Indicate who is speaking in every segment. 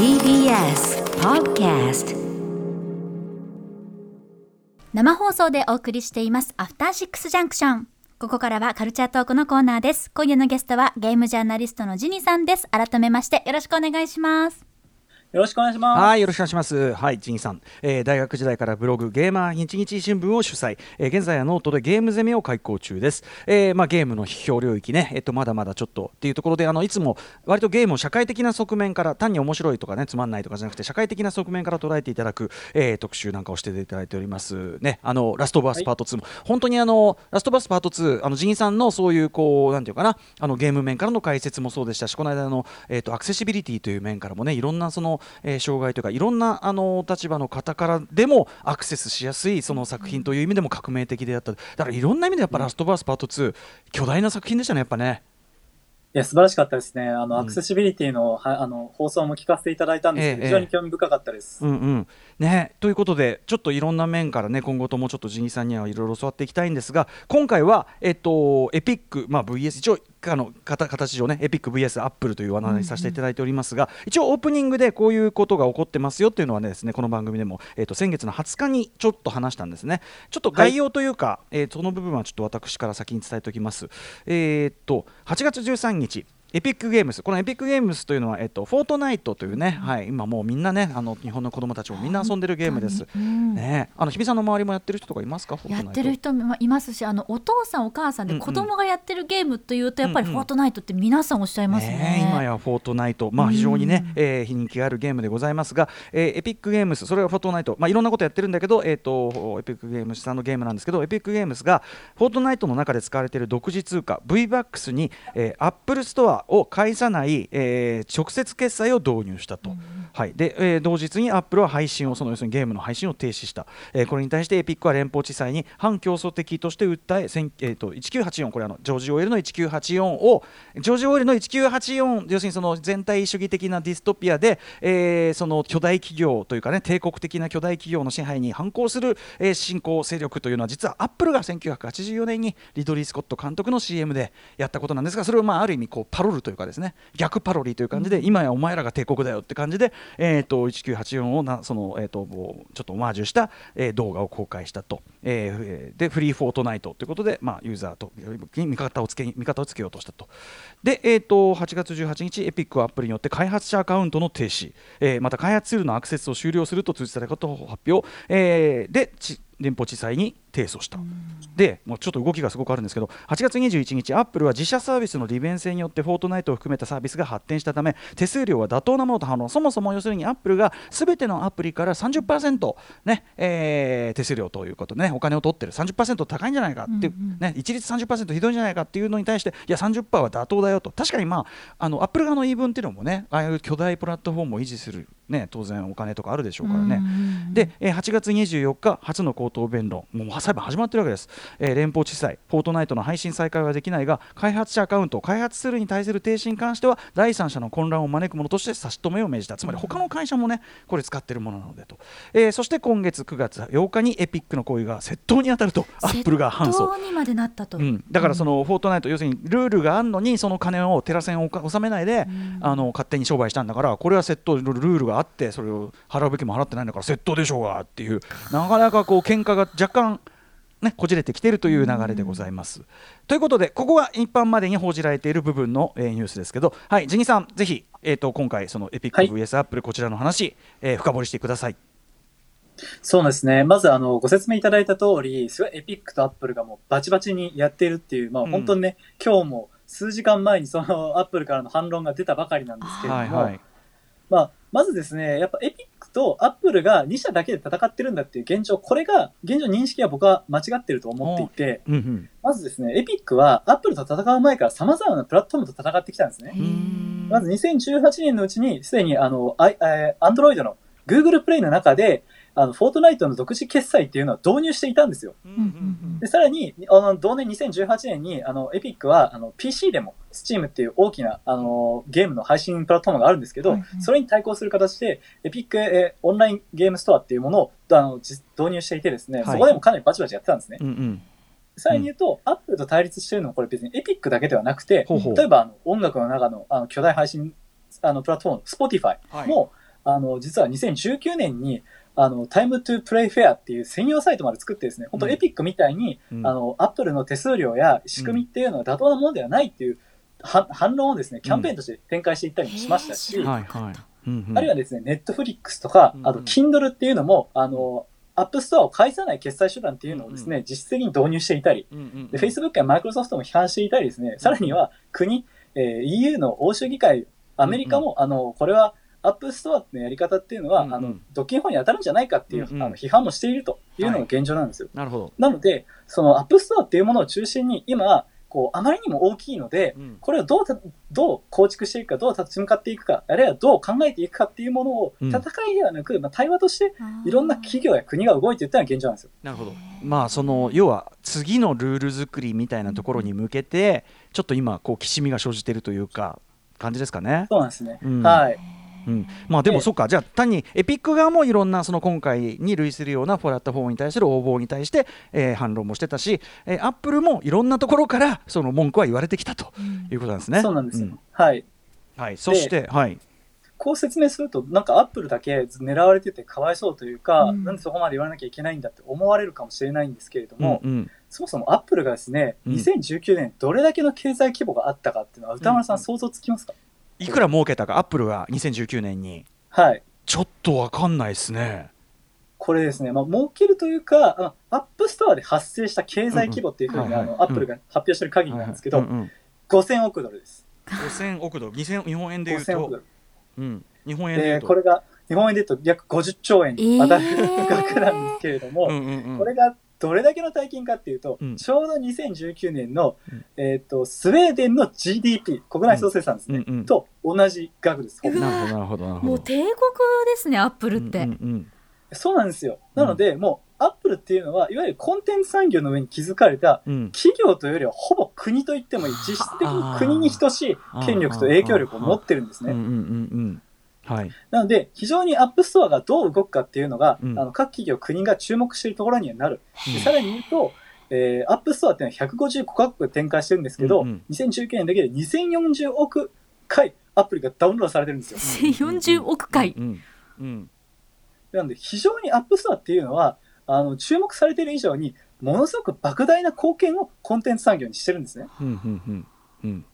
Speaker 1: TBS Podcast
Speaker 2: 生放送でお送りしていますアフターシックスジャンクションここからはカルチャートークのコーナーです。今夜のゲストはゲームジャーナリストのジニさんです。改めましてよろしくお願いします。
Speaker 3: よろしくお願いします。
Speaker 4: はい、よろしくお願いします。はい、ジニさん、えー、大学時代からブログゲーマー日日新聞を主宰、えー、現在はノートでゲームゼミを開講中です。えー、まあゲームの批評領域ね、えっとまだまだちょっとっていうところで、あのいつも割とゲームを社会的な側面から単に面白いとかねつまんないとかじゃなくて社会的な側面から捉えていただく、えー、特集なんかをしていただいておりますね。あのラストバースパート2も、はい、本当にあのラストバースパート2あのジンさんのそういうこうなんていうかなあのゲーム面からの解説もそうでしたし、この間のえっ、とアクセシビリティという面からもねいろんなその、えー、障害とというかいろんなあの立場の方からでもアクセスしやすいその作品という意味でも革命的であっただからいろんな意味でやっぱラストバースパート2巨大な作品でしたねやっぱね。
Speaker 3: いや、素晴らしかったですね。あの、うん、アクセシビリティの、はあの、放送も聞かせていただいたんですけど、ええ、非常に興味深かったです。
Speaker 4: うんうん。ね、ということで、ちょっといろんな面からね、今後ともちょっとジニさんにはいろいろ教わっていきたいんですが、今回は、えっと、エピック、まあ、VS、一応、あの形上ね、エピック VS アップルという話題させていただいておりますが、うんうん、一応オープニングでこういうことが起こってますよっていうのはねですねこの番組でも、えー、と先月の20日にちょっと話したんですね。ちょっと概要というか、はい、えー、その部分はちょっと私から先に伝えておきます。えー、っと8月13日エピックゲームス、このエピックゲームスというのは、えっと、フォートナイトというね、はい、今もうみんなね、あの日本の子供たちもみんな遊んでるゲームです。うん、ね、あの日比さんの周りもやってる人とかいますか？
Speaker 2: やってる人もいますし、あのお父さんお母さんで子供がやってるゲームというと、やっぱりフォートナイトって皆さんおっしゃいますね。ね
Speaker 4: 今やフォートナイト、まあ非常にね、うん、えー、人気があるゲームでございますが、えー、エピックゲームス、それはフォートナイト、まあいろんなことやってるんだけど、えっ、ー、とエピックゲームスさんのゲームなんですけど、エピックゲームスがフォートナイトの中で使われている独自通貨 V バックスに、えー、アップルストアを介さないえー、直接決済を導入したと、うん、はい。でえー、同日にアップルは配信をその要するにゲームの配信を停止した、えー、これに対してエピックは連邦地裁に反競争的として訴え、えーと、1984これあのジョージ・オーウェルの1984をジョージ・オーウェルの1984要するにその全体主義的なディストピアで、えー、その巨大企業というかね帝国的な巨大企業の支配に反抗する、えー、新興勢力というのは実はアップルが1984年にリドリー・スコット監督の CM でやったことなんですがそれをまあある意味こうパロルというかですね逆パロリーという感じで、今やお前らが帝国だよって感じで、えー、と1984をなその、えー、とちょっとオマージュした、えー、動画を公開したと、えー、でフリーフォートナイトということで、まあ、ユーザーと味方をつけ味方をつけようとしたと。で、えー、と8月18日エピックはアップルによって開発者アカウントの停止、えー、また開発ツールのアクセスを終了すると通知されたことを発表、えー、で連邦地裁に提訴した。で、もうちょっと動きがすごくあるんですけど、8月21日、アップルは自社サービスの利便性によって、フォートナイトを含めたサービスが発展したため、手数料は妥当なものと反論、そもそも要するにアップルがすべてのアプリから30%、ねえー、手数料ということで、ね、お金を取ってる、30%高いんじゃないかっていう、うんうん、ね、一律30%ひどいんじゃないかっていうのに対して、いや、30%は妥当だよと、確かに、まあ、あのアップル側の言い分っていうのもね、ああいう巨大プラットフォームを維持する、ね、当然お金とかあるでしょうからね。で、えー、8月24日、初の口頭弁論、もう裁判始まってるわけです、えー、連邦地裁、フォートナイトの配信再開はできないが、開発者アカウント、開発ツールに対する停止に関しては、第三者の混乱を招くものとして差し止めを命じた、つまり他の会社もね、これ使ってるものなのでと、えー、そして今月9月8日にエピックの行為が窃盗に当たると、アップルが反訴。
Speaker 2: にまでなったと、
Speaker 4: うん、だからそのフォートナイト、要するにルールがあるのに、その金をテラセンを納めないで、あの勝手に商売したんだから、これは窃盗、ルールがあって、それを払うべきも払ってないんだから、窃盗でしょうがっていう、なかなかこう喧嘩が若干ね、こじれてきているという流れでございます。ということで、ここが一般までに報じられている部分の、えー、ニュースですけど、はい、ジニさん、ぜひ、えーと、今回、そのエピック VS アップル、こちらの話、えー、深掘りしてください。
Speaker 3: そうですね。まず、あの、ご説明いただいた通り、すごいエピックとアップルがもうバチバチにやっているっていう、まあ、本当にね、うん、今日も数時間前にそのアップルからの反論が出たばかりなんですけれども、はいはい、まあ、まずですね、やっぱエピックとアップルが2社だけで戦ってるんだっていう現状、これが、現状認識は僕は間違ってると思っていて、うんうん、まずですね、エピックはアップルと戦う前から様々なプラットフォームと戦ってきたんですね。まず2018年のうちに、すでにあの、アンドロイドの Google プレイの中で、あの、フォートナイトの独自決済っていうのは導入していたんですよ。で、さらに、あの、同年2018年に、あの、エピックは、あの、PC でも、Steam っていう大きな、あの、ゲームの配信プラットフォームがあるんですけど、それに対抗する形で、エピック、えオンラインゲームストアっていうものを、あの、導入していてですね、はい、そこでもかなりバチバチやってたんですね。うんうん。さらに言うと、アップルと対立してるのはこれ別にエピックだけではなくて、ほうほう。例えばあの音楽の中のあの巨大配信あのプラットフォーム、Spotify も、はい。あの、実は2019年に、あの、 Time to Play Fair っていう専用サイトまで作ってですね、本当エピックみたいに、
Speaker 4: うん。
Speaker 3: あの、アップルの手数料や仕組みっていうのは妥当なものではないっていう、は反論をですね、キャンペーンとして展開していったりもしましたし、
Speaker 2: へー
Speaker 4: はいはい。うんうん。
Speaker 3: あるいはですね、ネットフリックスとか
Speaker 4: うん、
Speaker 3: あと、Kindle っていうのも、あの、アップストアを介さない決済手段っていうのをですね、実質的に導入していたり、
Speaker 4: うんうん
Speaker 3: で、Facebook や Microsoft も批判していたりですね、さらには国、えー EU の欧州議会、アメリカも、あの、これは、アップストアのやり方っていうのは、
Speaker 4: うんうん
Speaker 3: あの、独禁法に当たるんじゃないかっていう、
Speaker 4: うんうん
Speaker 3: あの批判もしているというのが現状なんですよ。
Speaker 4: なるほど。
Speaker 3: なので、そのアップストアっていうものを中心に、今、こう、あまりにも大きいので、
Speaker 4: うん
Speaker 3: これをどうた、どう構築していくか、どう立ち向かっていくか、あるいはどう考えていくかっていうものを、
Speaker 4: うん
Speaker 3: 戦いではなく、まあ、対話として、いろんな企業や国が動いていったのが現状なんですよ。
Speaker 4: なるほど。まあその要は次のルール作りみたいなところに向けてちょっと今こうきしみが生じているというか感じですかね。
Speaker 3: そうなんですね。
Speaker 4: うん
Speaker 3: はい。
Speaker 4: うん、まあでも
Speaker 3: で
Speaker 4: そっか。じゃあ単にエピック側もいろんなその今回に類するようなプラットフォームに対する応募に対して、えー反論もしてたし、えーアップルもいろんなところからその文句は言われてきたということなんですね。
Speaker 3: そうなんですよ。
Speaker 4: ん。
Speaker 3: はい。
Speaker 4: はい、そして、はい、
Speaker 3: こう説明すると、なんかアップルだけ狙われててかわいそうというか、
Speaker 2: うん。
Speaker 3: なんでそこまで言わなきゃいけないんだって思われるかもしれないんですけれども、
Speaker 4: うんうん。
Speaker 3: そもそもアップルがですね、
Speaker 4: うん。
Speaker 3: 2019年どれだけの経済規模があったかっていうのは、歌丸さ
Speaker 4: うんん。
Speaker 3: 想像つきますか、
Speaker 4: いくら儲けたかアップルが2019年に。
Speaker 3: はい。
Speaker 4: ちょっとわかんないですね。
Speaker 3: これですね、まあ、儲けるというか、アップストアで発生した経済規模っていうふうに、アップルが発表してる限りなんですけど、
Speaker 4: うんうん。
Speaker 3: 5000億ドルです。
Speaker 4: 5000億ドル。2000日本円で言う
Speaker 3: 5000億ド
Speaker 4: と
Speaker 3: ル。、
Speaker 4: うん、日本円で言う
Speaker 3: で、
Speaker 4: と
Speaker 3: これが日本円で言うと約50兆円に当たる額なんですけれども、これがどれだけの大金かっていうと、
Speaker 4: うん。
Speaker 3: ちょうど2019年の、
Speaker 4: うん。
Speaker 3: えっ、と、スウェーデンの GDP、国内総生産ですね、
Speaker 4: うんうん。
Speaker 3: と同じ額です。
Speaker 4: なるほどなるほどなるほど。
Speaker 2: もう帝国ですねアップルって、
Speaker 4: うんうんうん。
Speaker 3: そうなんですよ。なので、もう、アップルっていうのは、いわゆるコンテンツ産業の上に築かれた、
Speaker 4: うん。
Speaker 3: 企業というよりはほぼ国と言ってもいい、実質的に国に等しい権力と影響力を持ってるんですね。
Speaker 4: うんうんうんうんはい。
Speaker 3: なので、非常にアップストアがどう動くかっていうのが、
Speaker 4: うん。
Speaker 3: あの各企業、国が注目しているところにはなる。でさらに言うと、えーアップストアっていうのは155カ国展開してるんですけど、
Speaker 4: うんうん。
Speaker 3: 2019年だけで2040億回アプリがダウンロードされてるんですよ。
Speaker 2: 40億回。
Speaker 4: うんうん。
Speaker 3: なので、非常にアップストアっていうのは、あの、注目されている以上に、ものすごく莫大な貢献をコンテンツ産業にしてるんですね。
Speaker 4: うんうんうんうん。
Speaker 3: で、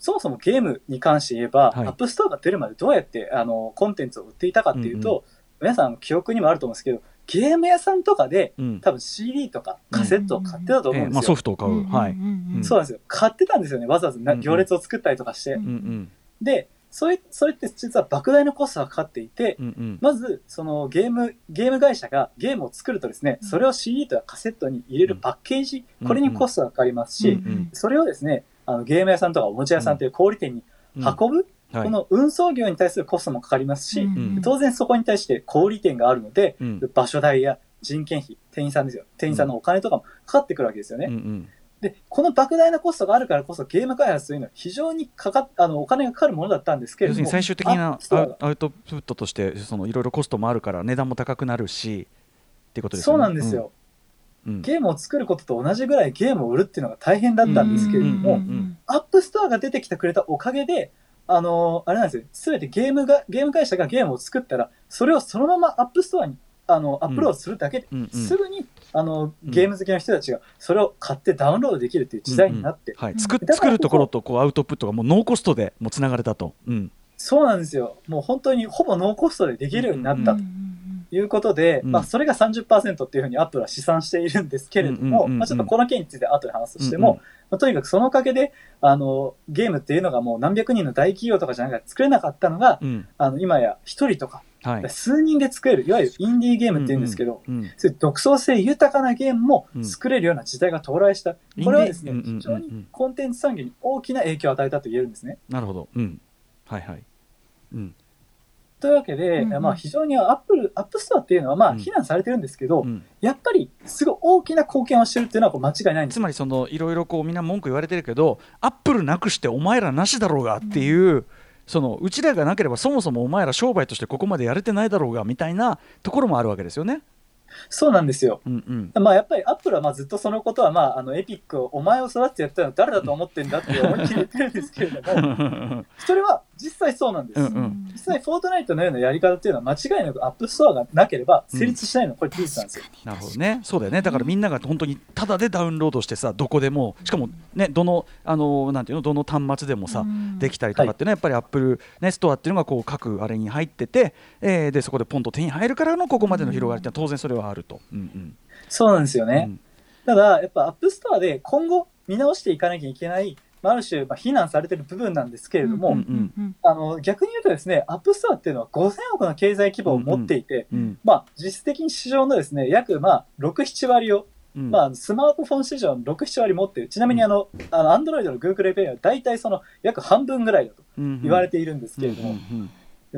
Speaker 3: そもそもゲームに関して言えば、
Speaker 4: はい。
Speaker 3: アップストアが出るまでどうやって、あの、コンテンツを売っていたかっていうと、皆さん記憶にもあると思うんですけど、ゲーム屋さんとかで、
Speaker 4: うん。
Speaker 3: 多分 CD とかカセットを買ってたと思うんですよ。
Speaker 4: ソフトを買う。はい。
Speaker 2: うん。
Speaker 3: そうなんですよ。買ってたんですよね。わざわざ行列を作ったりとかして。
Speaker 2: うん
Speaker 4: うんうん。
Speaker 3: で、それ、それって実は莫大なコストがかかっていて、
Speaker 4: うんうん。
Speaker 3: まず、そのゲーム、ゲーム会社がゲームを作るとですね、それを CD とかカセットに入れるパッケージ、
Speaker 4: うん
Speaker 3: これにコストがかかりますし、
Speaker 2: うんうん。
Speaker 3: それをですね、あのゲーム屋さんとかおもちゃ屋さんという小売店に
Speaker 4: うん。
Speaker 3: 運ぶ、
Speaker 4: はい。
Speaker 3: この運送業に対するコストもかかりますし、
Speaker 2: うん。
Speaker 3: 当然そこに対して小売店があるので、
Speaker 4: うん。
Speaker 3: 場所代や人件費、店員さんですよ。店員さんのお金とかもかかってくるわけですよね。
Speaker 4: うん。うん。
Speaker 3: で、この莫大なコストがあるからこそゲーム開発というのは非常にかかっあのお金がかかるものだったんですけれども、
Speaker 4: 要するに最終的
Speaker 3: ア
Speaker 4: な
Speaker 3: ア
Speaker 4: ウトプットとしてそのいろいろコストもあるから値段も高くなるしっていうことですよね。
Speaker 3: そうなんですよ。
Speaker 4: うん。うん
Speaker 3: ゲームを作ることと同じぐらいゲームを売るっていうのが大変だったんですけれども、
Speaker 4: うんうん
Speaker 3: アップストアが出てきてくれたおかげで、あのあれなんですよ、すべてゲームが、ゲーム会社がゲームを作ったら、それをそのままアップストアに、あの、アップロードするだけで、
Speaker 4: うん。うん
Speaker 3: すぐに、あの、ゲーム好きの人たちが、それを買ってダウンロードできるっていう時代になって、
Speaker 4: はい、作
Speaker 3: だから
Speaker 4: 作るところとこうアウトプットがもうノーコストでもうつながれたと。うん。
Speaker 3: そうなんですよ。もう本当にほぼノーコストでできるようになった。ということで、
Speaker 4: うん
Speaker 3: まあ、それが30%っていうふうにアップルは試算しているんですけれども、
Speaker 4: うんうんうんうん
Speaker 3: まあ、ちょっとこの件について後で話すとしても、まあ、とにかくそのおかげで、あの、ゲームっていうのがもう何百人の大企業とかじゃなくて作れなかったのが、
Speaker 4: うんうん
Speaker 3: あの、今や一人とか、
Speaker 4: はい。
Speaker 3: 数人で作れる、いわゆるインディーゲームっていうんですけど、
Speaker 4: うんうん
Speaker 3: そういう独創性豊かなゲームも
Speaker 4: うん
Speaker 3: 作れるような時代が到来した。これはですね非常にコンテンツ産業に大きな影響を与えたと言えるんですね。
Speaker 4: なるほど。うん。はいはい。うん。
Speaker 3: というわけで、
Speaker 2: うんうん。
Speaker 3: まあ非常にアップル、アップストアっていうのはまあ
Speaker 4: うん。
Speaker 3: 非難されてるんですけど、
Speaker 4: うん。
Speaker 3: やっぱりすごい大きな貢献をしてるっていうのはこう間違いないんです。
Speaker 4: つまりそのいろいろこうみんな文句言われてるけどアップルなくしてお前らなしだろうがっていう、そのうちらがなければそもそもお前ら商売としてここまでやれてないだろうがみたいなところもあるわけですよね。
Speaker 3: そうなんですよ。
Speaker 4: うんうん。
Speaker 3: まあやっぱりアップルはまあずっとそのことはまああのエピックをお前を育ててやったのは誰だと思ってんだって思いっきり言ってるんですけれども、それは実際そうなんです。
Speaker 4: うんうん
Speaker 3: 実際、フォートナイトのようなやり方っていうのは、間違いなくアップストアがなければ成立しないのは、これ、事実なんですよ。
Speaker 4: なるほどね、そうだよね、だからみんなが本当にただでダウンロードしてさ、どこでも、しかもね、どの、あのなんていうの、どの端末でもさ、できたりとかっていうのは、やっぱりアップル、ね、ストアっていうのがこう各あれに入ってて、えー、でそこでポンと手に入るからのここまでの広がりって当然それはあると。うんうん、
Speaker 3: そうなんですよね。うん、ただ、やっぱアップストアで今後見直していかなきゃいけないある種、まあ、非難されてる部分なんですけれども、うんうん、あの逆に言うとですね、アップストアっていうのは5000億の経済規模を持っていて、うんうん、まあ、実質的に市場のですね、約、まあ、6、7割を、うん、まあ、スマートフォン市場の6、7割持っている。ちなみにあの、あの、アンドロイドの Google Play は大体その約半分ぐらいだと言われているんですけれども、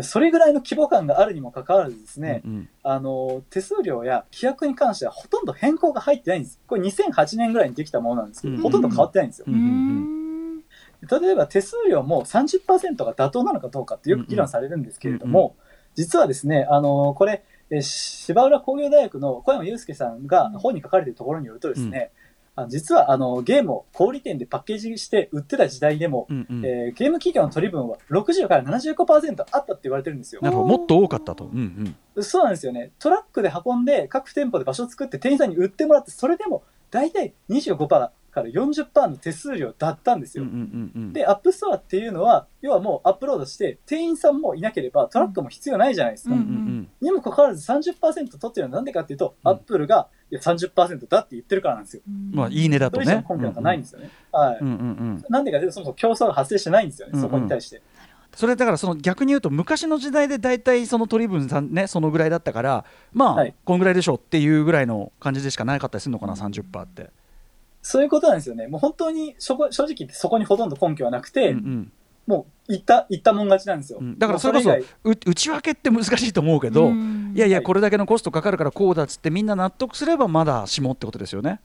Speaker 3: それぐらいの規模感があるにもかかわらずですね、うんうん、あの、手数料や規約に関してはほとんど変更が入ってないんです。これ2008年ぐらいにできたものなんですけど、うんうん、ほとんど変わってないんですよ。うんうんうん例えば手数料も30%が妥当なのかどうかってよく議論されるんですけれども、実はですね、あの、これ、芝浦工業大学の小山祐介さんが本に書かれているところによるとですね、うん、実はあのゲームを小売店でパッケージして売ってた時代でも、うんうん、えー、ゲーム企業の取り分は60から75%あったって言われてるんですよ。
Speaker 4: なるほどもっと多かったと、うん
Speaker 3: うん、そうなんですよね。トラックで運んで各店舗で場所を作って店員さんに売ってもらってそれでも大体25%から40%の手数料だったんですよ。で、アップストアっていうのは、要はもうアップロードして、店員さんもいなければトラックも必要ないじゃないですか。にもかかわらず30%取ってるのはなんでかっていうと、うん、アップルがいや30%だって言ってるからなんですよ。
Speaker 4: まあ、言い値だとね。そ
Speaker 3: れ以上根拠なんかないんですよね。はい。なんでかというと、そもそも競争が発生してないんですよね、そこに対して。
Speaker 4: それだからその逆に言うと昔の時代で大体その取り分さんねそのぐらいだったからまあ、はい、こんぐらいでしょうっていうぐらいの感じでしかなかったりするのかな30%って。
Speaker 3: そういうことなんですよね。もう本当に正直言ってそこにほとんど根拠はなくて、うんうん、もう言った言ったもん勝ちなんですよ、う
Speaker 4: ん、だからそれこそ内訳って難しいと思うけどいやいやこれだけのコストかかるからこうだっつってみんな納得すればまだ下ってことですよね。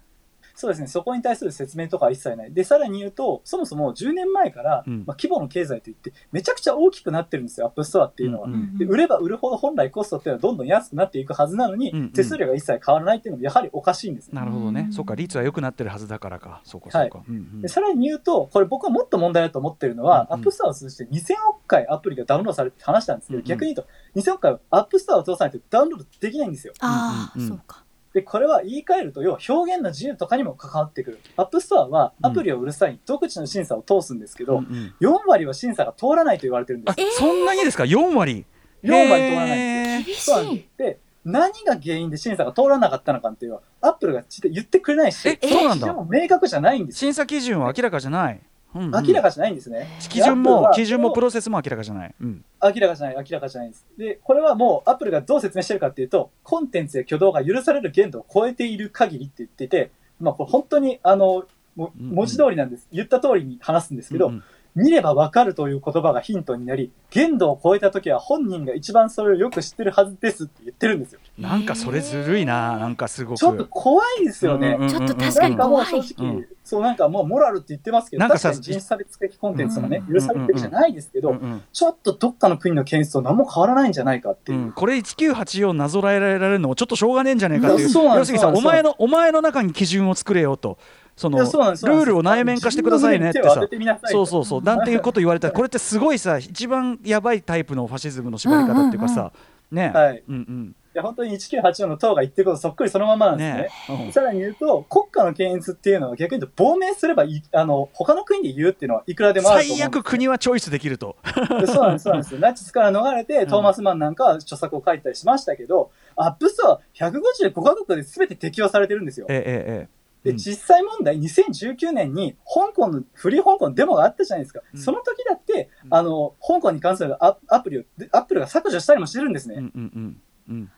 Speaker 3: そうですね、そこに対する説明とか一切ない。で、さらに言うと、そもそも10年前から、うん、まあ、規模の経済といって、めちゃくちゃ大きくなってるんですよ、アップストアっていうのは。うんうん、で売れば売るほど本来コストっていうのはどんどん安くなっていくはずなのに、うんうん、手数料が一切変わらないっていうのもやはりおかしいんです、
Speaker 4: ね、なるほどね。そうか、率は良くなってるはずだからか。そうか、そうか。はい
Speaker 3: うんうん、でさらに言うと、これ僕はもっと問題だと思ってるのは、うんうん、アップストアを通じて2000億回アプリがダウンロードされて話したんですけど、うんうん、逆に言うと、2000億回はアップストアを通さないとダウンロードできないんですよ。
Speaker 2: ああ、そうか。
Speaker 3: で、これは言い換えると、要は表現の自由とかにも関わってくる。アップストアはアプリを売る際に独自の審査を通すんですけど、うんうん、4割は審査が通らないと言われてるんです。
Speaker 4: そんなにですか ?4 割
Speaker 3: ?4 割通らないんですよ。で、何が原因で審査が通らなかったのかっていうのは、アップルが言ってくれないし、
Speaker 4: え、そうなんだ。
Speaker 3: 明確じゃないんです。
Speaker 4: 審査基準は明らかじゃない。
Speaker 3: 明らかじゃないんですね。
Speaker 4: 基準も、基準もプロセスも明らかじゃない。うん、
Speaker 3: 明らかじゃない、明らかじゃないです。で、これはもう、アップルがどう説明してるかっていうと、コンテンツや挙動が許される限度を超えている限りって言ってて、まあ、これ本当に、あの、文字通りなんです。言った通りに話すんですけど、うんうん見ればわかるという言葉がヒントになり、限度を超えた時は本人が一番それをよく知ってるはずですって言ってるんですよ。
Speaker 4: なんかそれずるいな、なんかすごく。
Speaker 3: ちょっと怖いですよね。
Speaker 2: ちょっと確かに怖い。
Speaker 3: 正直、うん、そうなんかもうモラルって言ってますけど、なんか確かに人種差別的コンテンツがね、許されてるじゃないですけど、ちょっとどっかの国の件数と何も変わらないんじゃないかっていう。うん、
Speaker 4: これ1984なぞらえられるのもちょっとしょうがねえんじゃねえかっていう。要するにさ、お前の、お前の中に基準を作れよと。そのルールを内面化してくださいねってさ。そうそうそう。なんていうこと言われたらこれってすごいさ一番やばいタイプのファシズムの縛り方っていうかさ、ね、
Speaker 3: はい、うんうん。いや本当に1984の党が言ってることそっくりそのままなんですね。ね。うん、さらに言うと、国家の検閲っていうのは逆に言うと亡命すればいあの他の国で言うっていうのはいくらでもあると思
Speaker 4: う最悪国はチョイスできると。
Speaker 3: そうなんです、そうなんです。ナチスから逃れて、トーマス・マンなんかは著作を書いたりしましたけど、うん、アップストア155カ国で全て適用されてるんですよ。
Speaker 4: ええええ。
Speaker 3: で、実際問題、2019年に香港の、フリー香港のデモがあったじゃないですか。うん、その時だって、うん、あの、香港に関するアアプリを、アップルが削除したりもしてるんですね。うんうんうん、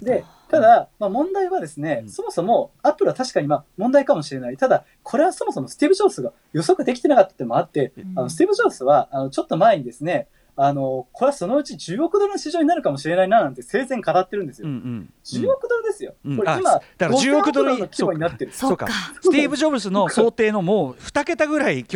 Speaker 3: で、ただ、まあ、問題はですね、そもそもアップルは確かにまあ問題かもしれない。ただ、これはそもそもスティーブ・ジョブズが予測できてなかったってもあって、あのスティーブ・ジョブズは、あの、ちょっと前にですね、あの、これはそのうち10億ドルの市場になるかもしれないななんて生前語ってるんですよ。うんうん、10億ドルですよ。うん、これ今、だ
Speaker 4: から10億ドルの
Speaker 3: 規模になってる。
Speaker 4: そうか。スティーブ・ジョブズの想定のもう2桁ぐらい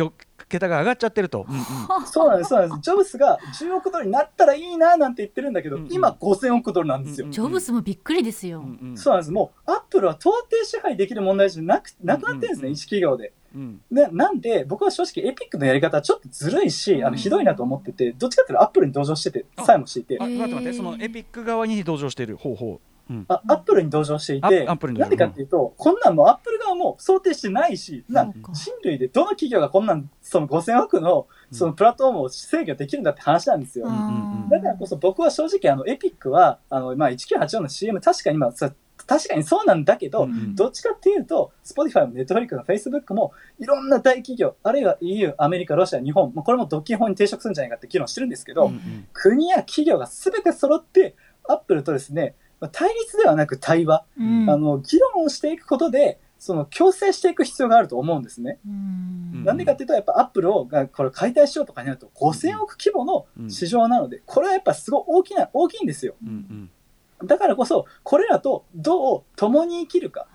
Speaker 4: 桁が上がっちゃってると。うん
Speaker 3: うん、そうなんです、そうなんです。ジョブズが10億ドルになったらいいななんて言ってるんだけど、うんうん、今5000億ドルなんですよ、
Speaker 2: ジョブズもびっくりですよ。
Speaker 3: うんうん、そうなんです。もう、アップルは到底支配できる問題じゃなくなくなってるんですね、うんうん、一企業で。
Speaker 4: うん。
Speaker 3: でなんで僕は正直エピックのやり方はちょっとずるいし、あ
Speaker 2: うん。
Speaker 3: のひどいなと思っててどっちかっていうとアップルに同情してて
Speaker 4: あ
Speaker 3: さえもして。いて
Speaker 4: あ待って待ってそのエピック側に同情しているほうほう、うん、
Speaker 3: あアップルに同情してい
Speaker 4: ア
Speaker 3: て
Speaker 4: ッアップルに同情。
Speaker 3: なんでかっていうとこんなんもうアップル側も想定してないしな人類でどの企業がこんなんその5000億のそのプラットフォームを制御できるんだって話なんですよ。
Speaker 4: んうん。
Speaker 3: だからこそ僕は正直あのエピックはあの、まあ、1984の CM 確かに今さ確かにそうなんだけど、
Speaker 4: うんうん。
Speaker 3: どっちかっていうと Spotify も Netflix も Facebook もいろんな大企業あるいは EU アメリカロシア日本もうこれも独禁法に抵触するんじゃないかって議論してるんですけど、
Speaker 4: うんうん。
Speaker 3: 国や企業が全て揃ってアップルとですねまあ対立ではなく対話、
Speaker 2: うん。
Speaker 3: あの議論をしていくことでその共生していく必要があると思うんですね。
Speaker 2: うん。
Speaker 3: なんでかっていうと、やっぱアップルをがこれ解体しようとかになると5000億規模の市場なので、これはやっぱすごい大きな、大きいんですよ。
Speaker 4: うんうん
Speaker 3: だからこそ、これらとどう共に生きるか。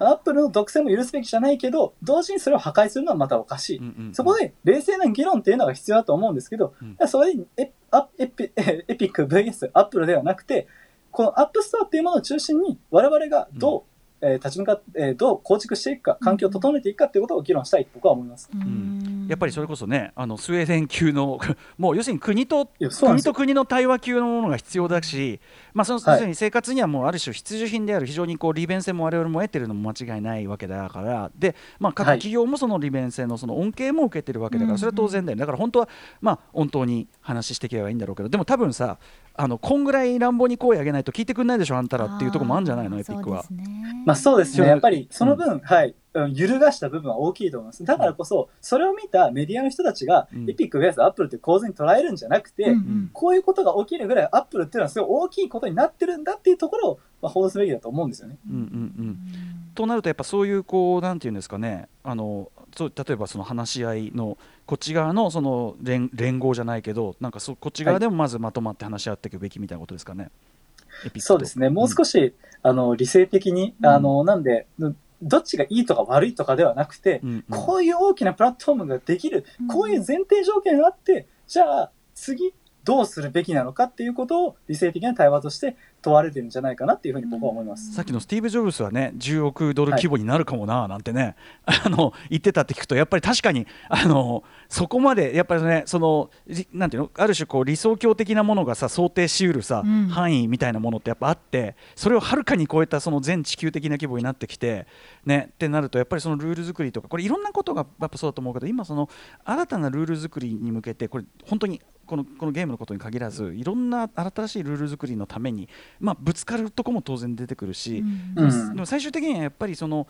Speaker 3: アップルの独占も許すべきじゃないけど、同時にそれを破壊するのはまたおかしい。
Speaker 4: うんうん
Speaker 3: そこで冷静な議論っていうのが必要だと思うんですけど、
Speaker 4: うん
Speaker 3: それにエアエピエエピック VS アップルではなくて、このアップストアっていうものを中心に我々がどう、えー立ち向かって、えーどう構築していくか、環境を整えていくかっていうことを議論したいと僕は思います。
Speaker 2: うん。
Speaker 4: やっぱりそれこそねあのスウェーデン級の もう要するに国と国と国の対話級のものが必要だし、まあ、その
Speaker 3: はい。
Speaker 4: 要するに生活にはもうある種必需品である非常にこう利便性も我々も得てるのも間違いないわけだから。で、まあ、各
Speaker 3: はい。
Speaker 4: 企業もその利便性のその恩恵も受けてるわけだか
Speaker 2: うん
Speaker 4: らそれは当然だよ。ねだから本当はまあ本当に話していけばいいんだろうけどでも多分さあのこんぐらい乱暴に声上げないと聞いてくんないでしょあんたらっていうところもあるんじゃないの？エピックは。
Speaker 2: そうですね。
Speaker 3: まあそうです
Speaker 4: そう
Speaker 3: ね。やっぱりその分、はい、うん揺るがした部分は大きいと思います。だからこそ、それを見たメディアの人たちが、
Speaker 4: うん。
Speaker 3: エピック VS アップルって構図に捉えるんじゃなくて、
Speaker 2: うんうん。
Speaker 3: こういうことが起きるぐらいアップルっていうのはすごい大きいことになってるんだっていうところを、まあ、報道すべきだと思うんですよね。
Speaker 4: うんうんうんとなるとやっぱそういうこうなんていうんですかねあのそう例えばその話し合いのこっち側のその連連合じゃないけどなんかそこっち側でもまずまとまって話し合っていくべきみたいなことですかね？エピックと。
Speaker 3: そうですね。もう少し、あの、理性的に、
Speaker 2: うん。
Speaker 3: あの、なんで、どっちがいいとか悪いとかではなくて、
Speaker 4: うんうん。
Speaker 3: こういう大きなプラットフォームができる、
Speaker 2: うん。
Speaker 3: こういう前提条件があって、じゃあ次どうするべきなのかっていうことを理性的な対話として問われてるんじゃないかなっていうふうに僕は思います。
Speaker 4: さっきのスティーブ・ジョブズはね10億ドル規模になるかもななんてね、あの言ってたって聞くとやっぱり確かにあのそこまでやっぱりねそのりなんていうのある種こう理想郷的なものがさ想定しうるさ、
Speaker 2: うん。
Speaker 4: 範囲みたいなものってやっぱあってそれをはるかに超えたその全地球的な規模になってきてねってなるとやっぱりそのルール作りとかこれいろんなことがやっぱそうだと思うけど今その新たなルール作りに向けてこれ本当にこのこのゲームのことに限らずいろんな新しいルール作りのために、まあ、ぶつかるとこも当然出てくるし、
Speaker 2: うん。
Speaker 3: うん。
Speaker 4: でも最終的にはやっぱりその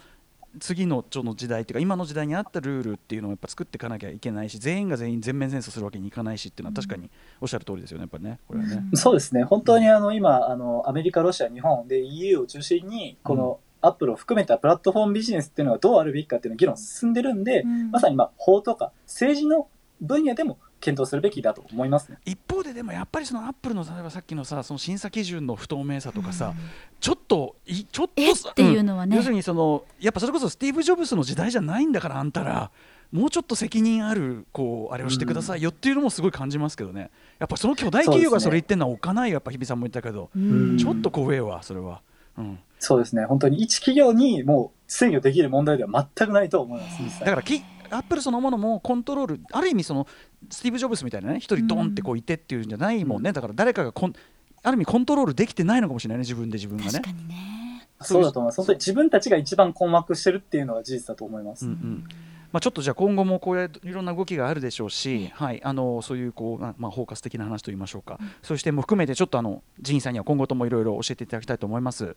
Speaker 4: 次のちょの時代っていうか今の時代に合ったルールっていうのをやっぱ作っていかなきゃいけないし全員が全員全面戦争するわけにいかないしっていうのは確かにおっしゃる通りですよねやっぱりねこれはね。
Speaker 3: そうですね。本当にあの今、あのアメリカ、ロシア、日本で EU を中心に、このアップルを含めたプラットフォームビジネスっていうのがどうあるべきかっていうのが議論進ん。でるんで、
Speaker 2: うん
Speaker 3: まさにまあ法とか政治の分野でも検討するべきだと思いますね。
Speaker 4: 一方ででもやっぱりそのアップルの例えばさっきのさその審査基準の不透明さとかさ、ちょっといちょっと
Speaker 2: っていうのはね。
Speaker 4: ん。要するにそのやっぱそれこそスティーブ・ジョブズの時代じゃないんだからあんたらもうちょっと責任あるこうあれをしてくださいよっていうのもすごい感じますけどね。やっぱその巨大企業がそれ言ってるのはおかないよやっぱ日比さんも言ったけど、
Speaker 2: うん。
Speaker 4: ちょっと怖えわそれは。うん。
Speaker 3: そうですね。本当に一企業にもう制御できる問題では全くないと思います。
Speaker 4: だからきアップルそのものもコントロールある意味そのスティーブ・ジョブズみたいなね一人ドンってこういてっていうんじゃないもんね、だから誰かがコンある意味コントロールできてないのかもしれないね自分で自分がね
Speaker 2: 確。かにね
Speaker 3: そうだと思います。本当に自分たちが一番困惑してるっていうのが事実だと思います。
Speaker 4: うんうんまあ、ちょっとじゃあ今後もこういろんな動きがあるでしょうし、はい、あのそういうこう、まあまあ、包括的な話といいましょうか、そういう視点も含めてちょっとあのジンさんには今後ともいろいろ教えていただきたいと思います。よ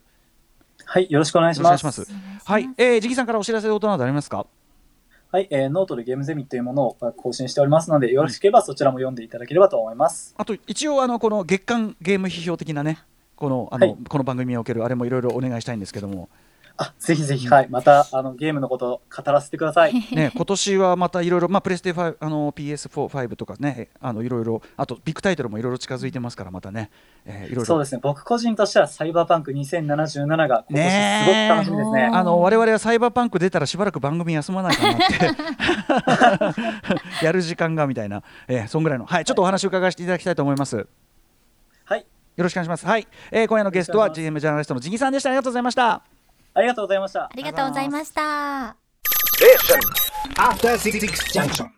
Speaker 3: はい、よろしくお願いします。
Speaker 4: はい、えー、ジギさんからお知らせことなどありますか？
Speaker 3: はい、えーノートでゲームゼミというものをまあ更新しておりますので、よろしければそちらも読んでいただければと思います。
Speaker 4: あと一応あのこの月間ゲーム批評的なねこのあの、
Speaker 3: はい
Speaker 4: この番組におけるあれもいろいろお願いしたいんですけども、
Speaker 3: あ、ぜひぜひ、はい、またあのゲームのことを語らせてください。
Speaker 4: ね、今年はまたいろいろ、まあ、プレステ5あの PS4、5とかね、あのいろいろ、あとビッグタイトルもいろいろ近づいてますから、またね、えー、いろいろ。
Speaker 3: そうですね、僕個人としてはサイバーパンク2077が今年すごく楽しみですね。
Speaker 2: ねえ
Speaker 4: あの我々はサイバーパンク出たらしばらく番組休まないかなって やる時間がみたいな、えー、そんぐらいの、はい、ちょっとお話を伺わせていただきたいと思います。よ
Speaker 3: はい、
Speaker 4: ろしくお願いします。はい、えー、今夜のゲストは GM ジャーナリストのジギさんでした。ありがとうございました。
Speaker 3: ありがとうございました
Speaker 2: あ。りがとうございました
Speaker 1: After Six Junction.